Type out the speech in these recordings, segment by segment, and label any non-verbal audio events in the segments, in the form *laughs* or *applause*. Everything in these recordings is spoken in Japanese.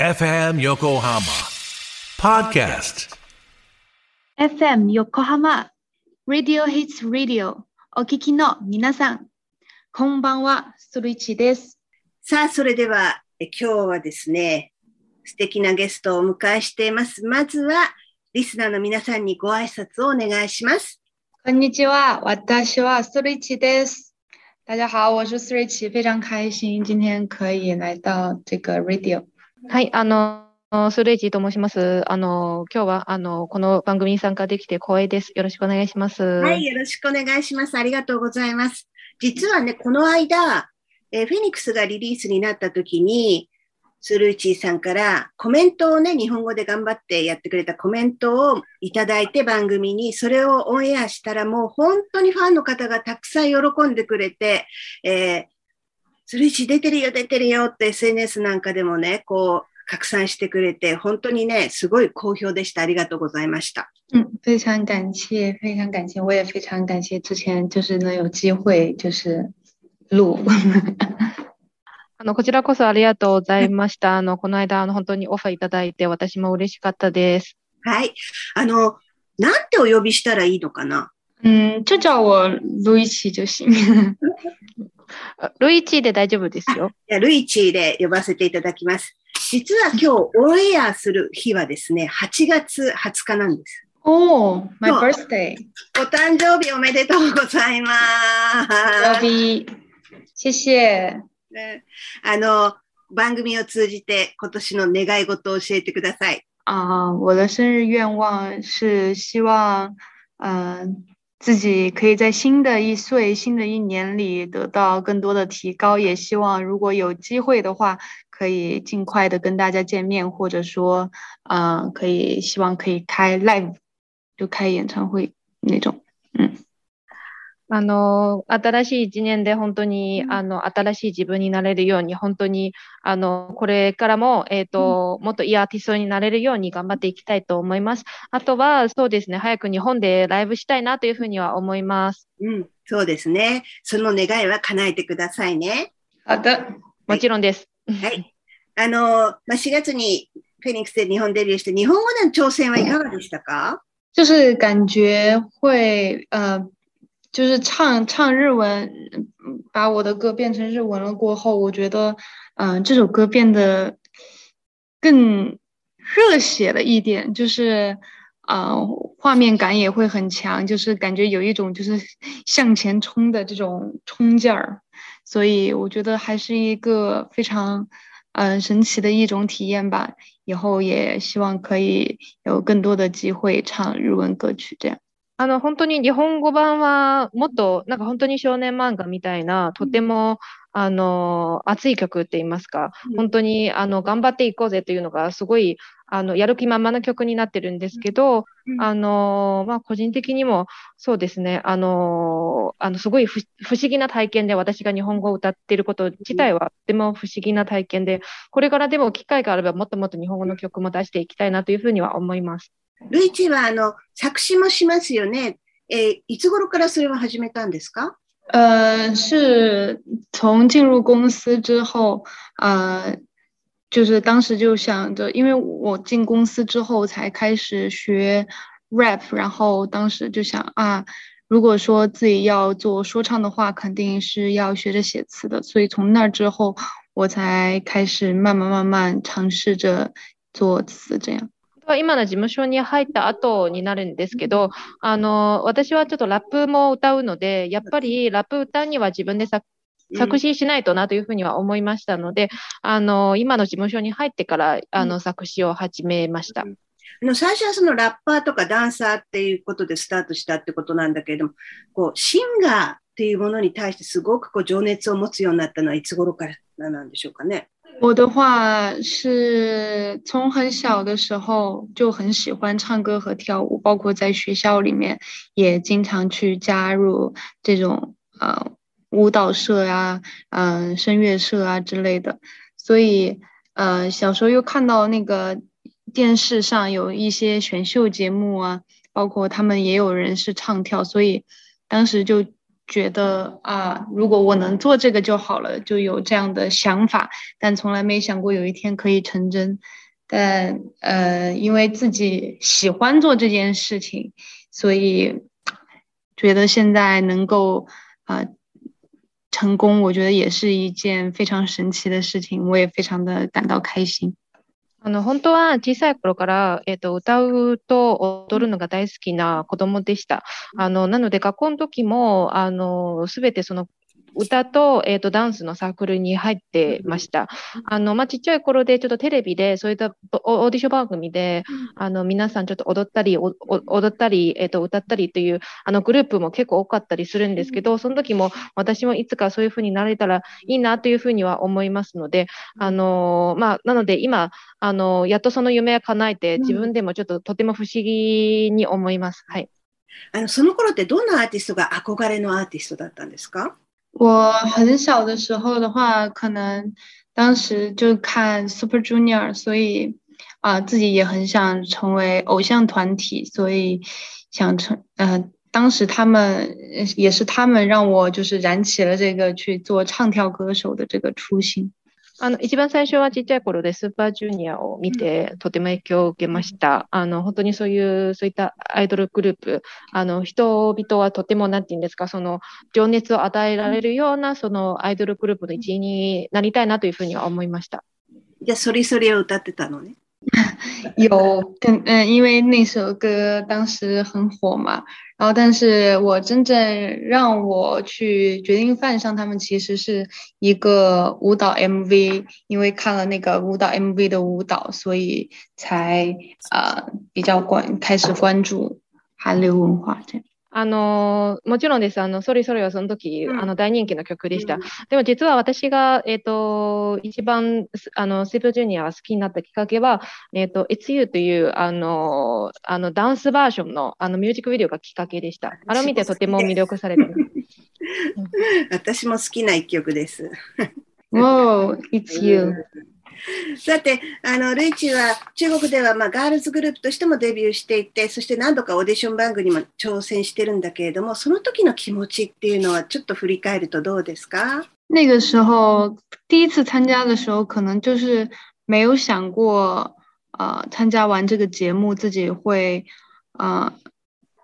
FM Yokohama Podcast FM 横浜 Radio Hits Radio お聞きの皆さん、こんばんは、ストリッチです。さあ、それでは、え今日はですね、素敵なゲストをお迎えしています。まずは、リスナーの皆さんにご挨拶をお願いします。こんにちは，私はストリッチです。大家好，我是 Switch，非常开心今天可以来到这个 Radio。はい、あの、スレイジーと申します。あの、今日は、あの、この番組に参加できて光栄です。よろしくお願いします。はい、よろしくお願いします。ありがとうございます。実はね、この間、えフェニックスがリリースになった時に、スルーチーさんからコメントをね、日本語で頑張ってやってくれたコメントをいただいて番組に、それをオンエアしたらもう本当にファンの方がたくさん喜んでくれて、えースルーチー出てるよ、出てるよって SNS なんかでもね、こう、拡散してくれて、本当にね、すごい好評でした。ありがとうございました。嗯，非常感谢，非常感谢，我也非常感谢之前就是能有机会就是录。*laughs* あの、こちらこそありがとうございました。あの、この間、あの、本当にオファーいただいて、私も嬉しかったです。はい。あの、なんてお呼びしたらいいのかな？嗯，就叫我录一期就行。あルイチーで大丈夫ですよ。いやルイチーで呼ばせていただきます。実は今日オンエアする日はですね、8月20日なんです。哦、m y そう birthday，お誕生日おめでとうございます。谢谢。ねあの、番組を通じて今年の願い事を教えてください。啊、我的生日愿望是希望，嗯、自己可以在新的一岁、新的一年里得到更多的提高，也希望如果有机会的话，可以尽快的跟大家见面，或者说，嗯、可以希望可以开 live，就开演唱会那种。あの、新しい一年で本当に、うんあの、新しい自分になれるように、本当に、あの、これからも、えっと、もっといいアーティストになれるように頑張っていきたいと思います。あとは、そうですね、早く日本でライブしたいなというふうには思います。うん、そうですね。その願いは叶えてくださいね。好的，もちろんです。はい。あの、まあ、4月にフェニックスで日本デビューして、日本語での挑戦はいかがでしたか？就是感觉会呃，就是唱唱日文，把我的歌变成日文了过后，我觉得，嗯、这首歌变得更热血了一点，就是，呃，画面感也会很强，就是感觉有一种就是 *laughs* 向前冲的这种冲劲儿，所以我觉得还是一个非常，嗯、神奇的一种体验吧。以后也希望可以有更多的机会唱日文歌曲，这样。あの、本当に日本語版は、もっと、なんか本当に少年漫画みたいな、とても、あの、熱い曲って言いますか、うん。本当に、あの、頑張っていこうぜというのが、すごい、あの、やる気満々な曲になってるんですけど、うん。あの、まあ、個人的にも、そうですね、あの、あの、すごい不不思議な体験で、私が日本語を歌っていること自体は、とても不思議な体験で、これからでも機会があれば、もっともっと日本語の曲も出していきたいなというふうには思います。ルイチはあの作詞もしますよね。えーいつ頃からそれは始めたんですか呃，是从进入公司之后，呃，就是当时就想着，因为我进公司之后才开始学 rap，然后当时就想啊，如果说自己要做说唱的话，肯定是要学着写词的，所以从那之后，我才开始慢慢慢慢尝试着做词，这样。 は今の事務所に入った後になるんですけど、あの、私はちょっとラップも歌うので、やっぱりラップ歌うには自分で作作詞しないとなというふうには思いましたので、あの、今の事務所に入ってから、あの、作詞を始めました。あの最初はそのラッパーとかダンサーっていうことでスタートしたってことなんだけれども、こうシンガーっていうものに対してすごくこう情熱を持つようになったのはいつ頃からなんでしょうかね。我的话是从很小的时候就很喜欢唱歌和跳舞，包括在学校里面也经常去加入这种呃舞蹈社呀、嗯、声乐社啊之类的。所以呃小时候又看到那个电视上有一些选秀节目啊，包括他们也有人是唱跳，所以当时就觉得啊，如果我能做这个就好了，就有这样的想法，但从来没想过有一天可以成真。但呃，因为自己喜欢做这件事情，所以觉得现在能够啊成功，我觉得也是一件非常神奇的事情，我也非常的感到开心。あの、本当は小さい頃から、えっ、ー、と、歌うと踊るのが大好きな子供でした。あの、なので学校の時も、あの、すべてその歌と,、えーと、ダンスのサークルに入ってました。あのまあ、ちっちゃい頃でちょっとテレビでそういったオーディション番組で、あの皆さんちょっと踊ったり、踊ったり、えーと、歌ったりというあのグループも結構多かったりするんですけど、その時も私もいつかそういうふうになれたらいいなというふうには思いますので、あのまあ、なので今あの、やっとその夢を叶えて、自分でもちょっととても不思議に思います。はい。あのその頃ってどんなアーティストが憧れのアーティストだったんですか？我很小的时候的话，可能当时就看 Super Junior，所以啊，自己也很想成为偶像团体，所以想成，嗯，当时他们也是他们让我就是燃起了这个去做唱跳歌手的这个初心。あの、一番最初はちっちゃい頃でスーパージュニアを見て、とても影響を受けました。あの、本当にそういう、そういったアイドルグループ、あの、人々はとても、なんて言うんですか、その、情熱を与えられるような、その、アイドルグループの一員になりたいなというふうには思いました。じゃあ、それそれを歌ってたのね。*laughs* 有，跟嗯，因为那首歌当时很火嘛，然后，但是我真正让我去决定犯上他们，其实是一个舞蹈 MV，因为看了那个舞蹈 MV 的舞蹈，所以才呃比较关开始关注韩流文化这样。あの、もちろんです。あの、ソリソリはその時、うん、あの、大人気の曲でした。うん、でも実は私が、えっ、ー、と、一番、あの、セブジュニアが好きになったきっかけは、えっ、ー、と、It's You という、あの、あの、ダンスバージョンの、あの、ミュージックビデオがきっかけでした。あれを見てとても魅力されてます。私も好きな一曲です。*laughs* Wow, It's You. *laughs* さて、あの、ルイチは中国では、まあ、ガールズグループとしてもデビューしていて、そして何度かオーディション番組にも挑戦してるんだけれども、その時の気持ちっていうのはちょっと振り返るとどうですか？那个时候第一次参加的时候，可能就是没有想过，呃，参加完这个节目自己会，呃，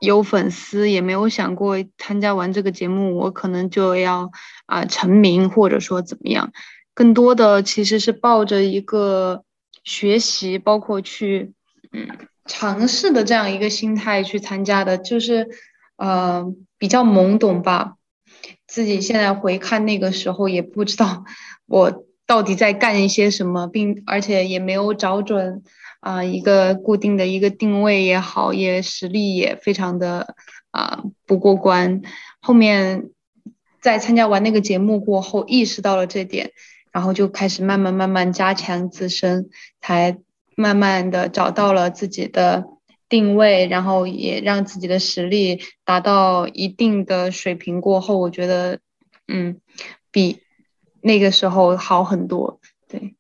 有粉丝，也没有想过参加完这个节目我可能就要啊、呃、成名，或者说怎么样。更多的其实是抱着一个学习，包括去嗯尝试的这样一个心态去参加的，就是呃比较懵懂吧。自己现在回看那个时候，也不知道我到底在干一些什么，并而且也没有找准啊一个固定的一个定位也好，也实力也非常的啊不过关。后面在参加完那个节目过后，意识到了这点。然后就开始慢慢慢慢加强自身，才慢慢的找到了自己的定位，然后也让自己的实力达到一定的水平过后，我觉得，嗯，比那个时候好很多。对。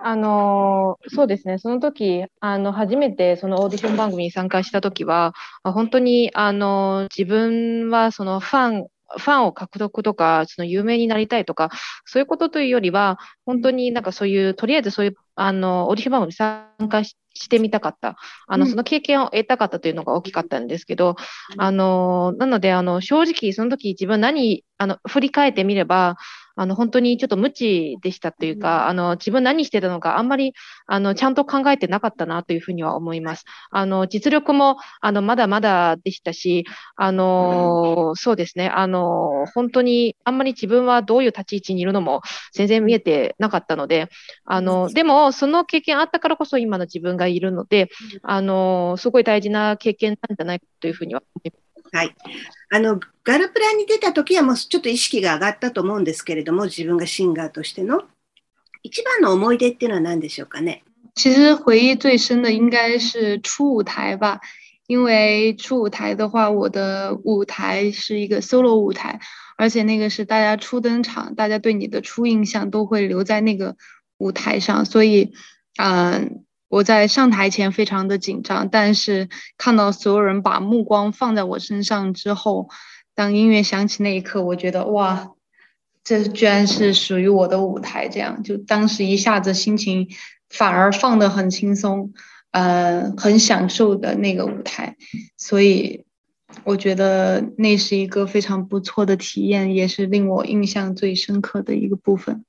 あのそうですね、その時あの初めてそのオーディション番組に参加した時は、本当にあの自分はそのファン ファンを獲得とか、その有名になりたいとか、そういうことというよりは、本当になんかそういう、とりあえずそういう、あの、オーディション番組に参加してみたかった。あの、その経験を得たかったというのが大きかったんですけど、あの、なので、あの、正直、その時自分何、あの、振り返ってみれば、あの、本当にちょっと無知でしたというか、あの、自分何してたのか、あんまり、あの、ちゃんと考えてなかったなというふうには思います。あの、実力も、あの、まだまだでしたし、あの、そうですね、あの、本当に、あんまり自分はどういう立ち位置にいるのも全然見えてなかったので、あの、でも、その経験あったからこそ今の自分がいるので、あの、すごい大事な経験なんじゃないかというふうには思います。はい。あの、ガルプラに出た時はもうちょっと意識が上がったと思うんですけれども、自分がシンガーとしての。一番の思い出っていうのは何でしょうかね？其实回忆最深的应该是初舞台吧，因为初舞台的话，我的舞台是一个 solo 舞台，而且那个是大家初登场，大家对你的初印象都会留在那个舞台上，所以，嗯。我在上台前非常的紧张，但是看到所有人把目光放在我身上之后，当音乐响起那一刻，我觉得哇，这居然是属于我的舞台，这样就当时一下子心情反而放得很轻松，呃，很享受的那个舞台，所以我觉得那是一个非常不错的体验，也是令我印象最深刻的一个部分。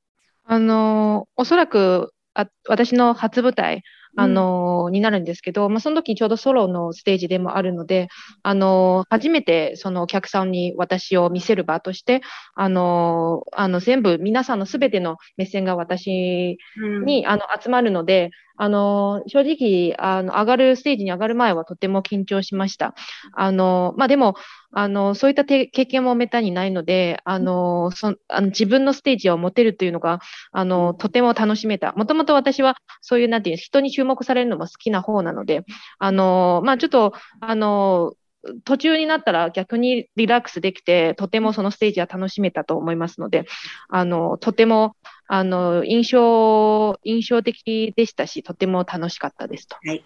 あの、おそらく、あ、私の初舞台、あの、になるんですけど、まあ、その時ちょうどソロのステージでもあるので、あの、初めてそのお客さんに私を見せる場として、あの、あの、全部皆さんのすべての目線が私に、あの、集まるので、あの、正直、あの、上がる、ステージに上がる前はとても緊張しました。あの、まあ、でも、あの、そういった経験もめったにないので、あの、そあの自分のステージを持てるというのが、あの、とても楽しめた。もともと私は、そういう、なんていう、人に注目されるのも好きな方なので、あの、まあ、ちょっと、あの、途中になったら逆にリラックスできて、とてもそのステージは楽しめたと思いますので、あの、とても、あの、印象、印象的でしたし、とても楽しかったですと。はい。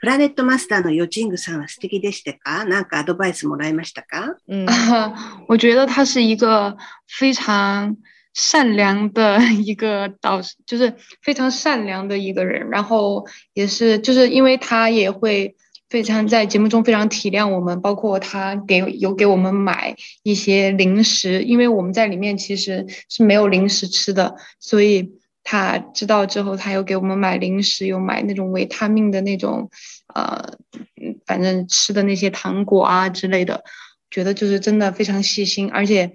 プラネットマスターのヨチングさんは素敵でしたか？なんかアドバイスもらいましたか？嗯，*laughs* 我觉得他是一个非常善良的一个导师，就是非常善良的一个人。然后也是，就是因为他也会。非常在节目中非常体谅我们，包括他给有给我们买一些零食，因为我们在里面其实是没有零食吃的，所以他知道之后，他又给我们买零食，又买那种维他命的那种，呃，反正吃的那些糖果啊之类的，觉得就是真的非常细心，而且，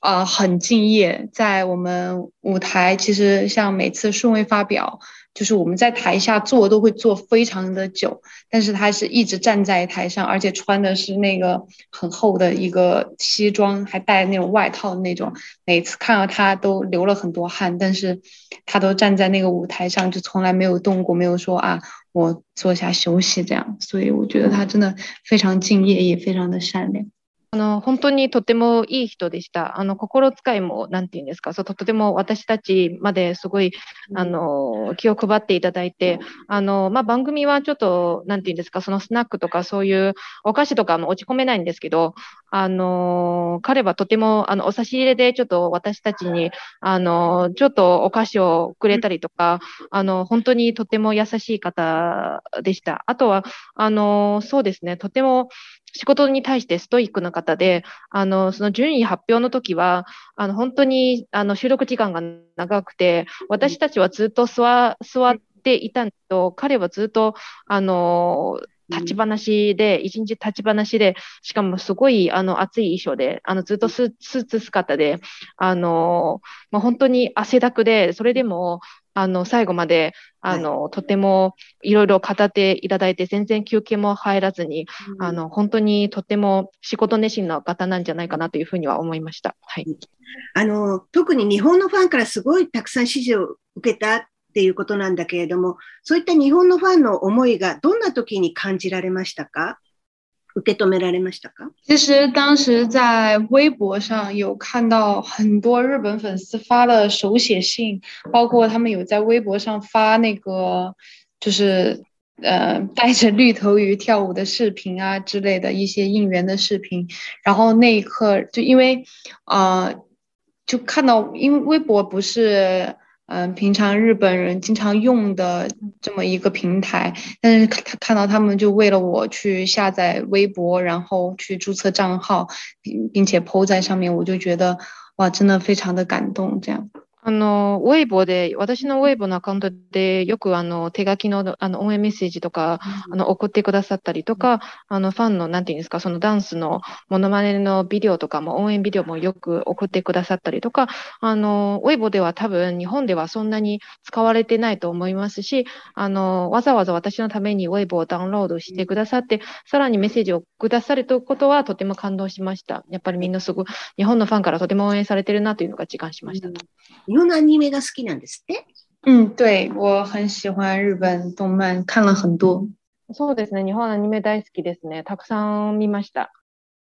呃，很敬业，在我们舞台，其实像每次顺位发表。就是我们在台下坐都会坐非常的久，但是他是一直站在台上，而且穿的是那个很厚的一个西装，还带那种外套的那种。每次看到他都流了很多汗，但是他都站在那个舞台上，就从来没有动过，没有说啊，我坐下休息这样。所以我觉得他真的非常敬业，也非常的善良。あの、本当にとてもいい人でした。あの、心遣いも、なんて言うんですか、そう、とても私たちまですごい、あの、気を配っていただいて、あの、まあ、番組はちょっと、なんて言うんですか、そのスナックとかそういうお菓子とかも落ち込めないんですけど、あの、彼はとても、あの、お差し入れでちょっと私たちに、あの、ちょっとお菓子をくれたりとか、あの、本当にとても優しい方でした。あとは、あの、そうですね、とても、仕事に対してストイックな方で、あの、その順位発表の時は、あの、本当に、あの、収録時間が長くて、私たちはずっと座、座っていたんですけど、彼はずっと、あの、立ち話で、一日立ち話で、しかもすごい、あの、暑い衣装で、あの、ずっとスーツ姿で、あの、まあ、本当に汗だくで、それでも、あの、最後まで、あの、はい、とてもいろいろ語っていただいて、全然休憩も入らずに、うん、あの、本当にとても仕事熱心な方なんじゃないかなというふうには思いました。はい。あの、特に日本のファンからすごいたくさん支持を受けたっていうことなんだけれども、そういった日本のファンの思いがどんな時に感じられましたか受け止められましたか？其实当时在微博上有看到很多日本粉丝发了手写信，包括他们有在微博上发那个就是呃带着绿头鱼跳舞的视频啊之类的一些应援的视频。然后那一刻就因为呃就看到，因为微博不是。 嗯，平常日本人经常用的这么一个平台，但是他看到他们就为了我去下载微博，然后去注册账号，并并且 PO 在上面，我就觉得哇，真的非常的感动，这样。あの、ウェイボーで、私のウェイボーのアカウントでよくあの、手書きのあの、応援メッセージとか、あの、送ってくださったりとか、あの、ファンの、なんていうんですか、そのダンスのモノマネのビデオとかも、応援ビデオもよく送ってくださったりとか、あの、ウェイボーでは多分日本ではそんなに使われてないと思いますし、あの、わざわざ私のためにウェイボーをダウンロードしてくださって、さらにメッセージをくださるということはとても感動しました。やっぱりみんなすごい、日本のファンからとても応援されてるなというのが実感しました。うん本のアニメが好きなんですって？うん、对、我很喜欢日本動漫、看了很多。そうですね、日本アニメ大好きですね。たくさん見ました。